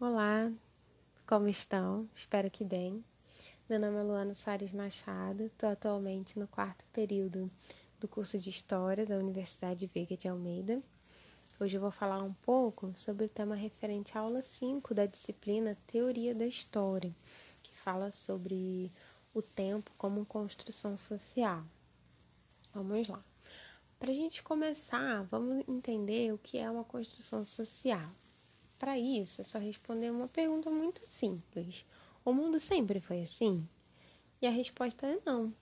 Olá, como estão? Espero que bem. Meu nome é Luana Soares Machado, estou atualmente no quarto período do curso de História da Universidade Veiga de Almeida. Hoje eu vou falar um pouco sobre o tema referente à aula 5 da disciplina Teoria da História, que fala sobre o tempo como construção social. Vamos lá. Para a gente começar, vamos entender o que é uma construção social. Para isso, é só responder uma pergunta muito simples: O mundo sempre foi assim? E a resposta é não.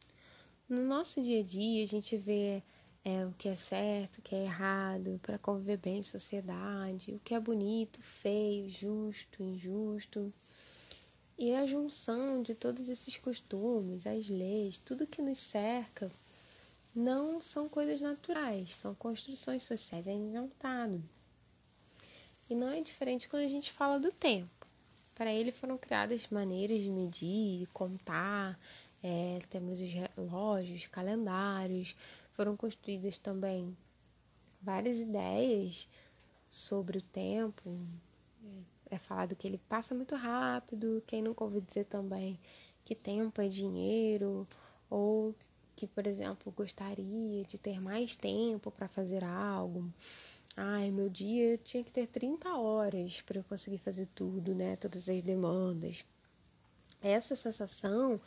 No nosso dia a dia, a gente vê é, o que é certo, o que é errado, para conviver bem em sociedade, o que é bonito, feio, justo, injusto. E a junção de todos esses costumes, as leis, tudo que nos cerca, não são coisas naturais, são construções sociais, é inventado. E não é diferente quando a gente fala do tempo. Para ele foram criadas maneiras de medir, contar, é, temos os relógios, calendários, foram construídas também várias ideias sobre o tempo. É falado que ele passa muito rápido, quem nunca ouviu dizer também que tempo é dinheiro, ou que, por exemplo, gostaria de ter mais tempo para fazer algo. Ai, meu dia tinha que ter 30 horas para eu conseguir fazer tudo, né? Todas as demandas. Essa sensação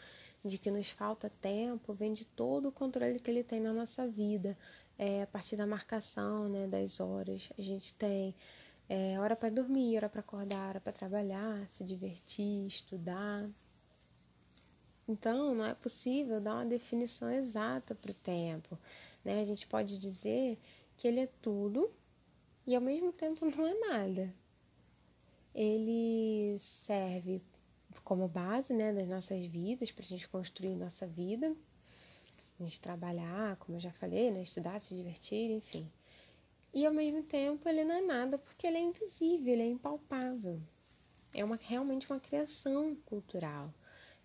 de que nos falta tempo vem de todo o controle que ele tem na nossa vida. É, a partir da marcação né, das horas. A gente tem é, hora para dormir, hora para acordar, hora para trabalhar, se divertir, estudar. Então, não é possível dar uma definição exata para o tempo. Né? A gente pode dizer que ele é tudo e ao mesmo tempo não é nada. Ele serve como base né, das nossas vidas, para a gente construir nossa vida, a gente trabalhar, como eu já falei, né, estudar, se divertir, enfim. E ao mesmo tempo ele não é nada porque ele é invisível, ele é impalpável. É uma, realmente uma criação cultural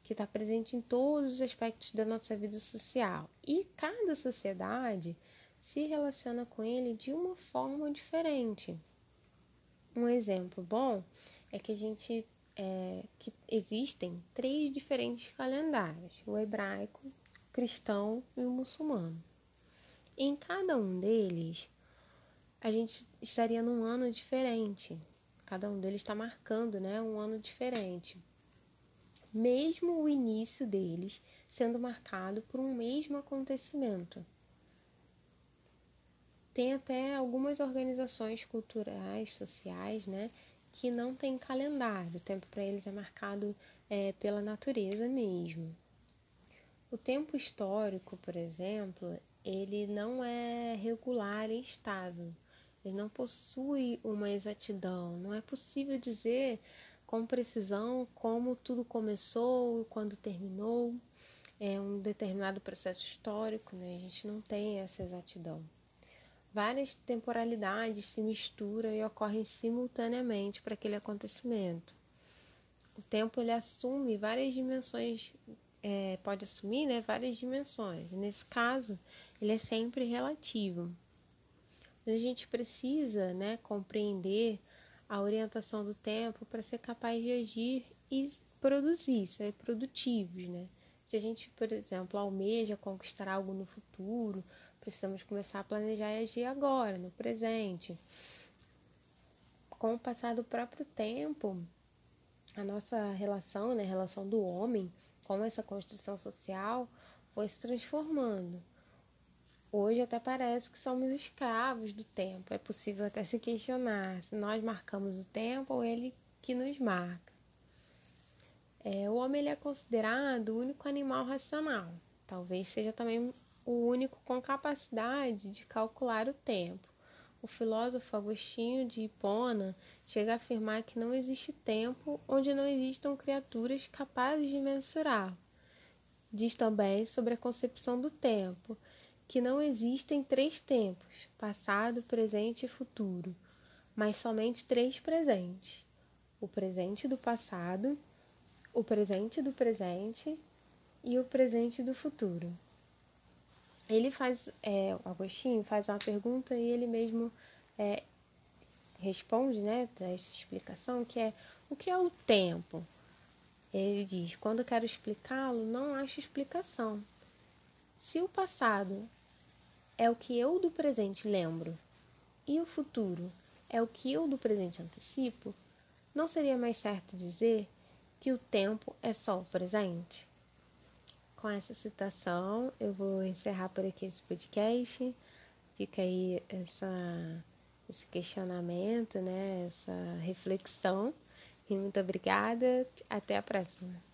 que está presente em todos os aspectos da nossa vida social. E cada sociedade se relaciona com ele de uma forma diferente. Um exemplo bom é que a gente é, que existem três diferentes calendários: o hebraico, o cristão e o muçulmano. Em cada um deles, a gente estaria num ano diferente. Cada um deles está marcando, né, um ano diferente. Mesmo o início deles sendo marcado por um mesmo acontecimento. Tem até algumas organizações culturais, sociais, né, que não tem calendário. O tempo para eles é marcado é, pela natureza mesmo. O tempo histórico, por exemplo, ele não é regular e estável. Ele não possui uma exatidão. Não é possível dizer com precisão como tudo começou, quando terminou. É um determinado processo histórico, né? A gente não tem essa exatidão várias temporalidades se misturam e ocorrem simultaneamente para aquele acontecimento. O tempo ele assume várias dimensões, é, pode assumir né, várias dimensões. nesse caso, ele é sempre relativo. Mas a gente precisa né, compreender a orientação do tempo para ser capaz de agir e produzir, ser produtivos. Né? Se a gente, por exemplo, almeja conquistar algo no futuro, Precisamos começar a planejar e agir agora, no presente. Com o passar do próprio tempo, a nossa relação, né, a relação do homem com essa construção social foi se transformando. Hoje até parece que somos escravos do tempo. É possível até se questionar se nós marcamos o tempo ou ele que nos marca. É, o homem ele é considerado o único animal racional. Talvez seja também o único com capacidade de calcular o tempo. O filósofo Agostinho de Hipona chega a afirmar que não existe tempo onde não existam criaturas capazes de mensurar. Diz também sobre a concepção do tempo, que não existem três tempos, passado, presente e futuro, mas somente três presentes: o presente do passado, o presente do presente e o presente do futuro ele faz, é, o Agostinho faz uma pergunta e ele mesmo é, responde, né, dessa explicação, que é o que é o tempo? Ele diz: quando quero explicá-lo, não acho explicação. Se o passado é o que eu do presente lembro e o futuro é o que eu do presente antecipo, não seria mais certo dizer que o tempo é só o presente? Com essa citação, eu vou encerrar por aqui esse podcast. Fica aí essa, esse questionamento, né? essa reflexão. E muito obrigada. Até a próxima.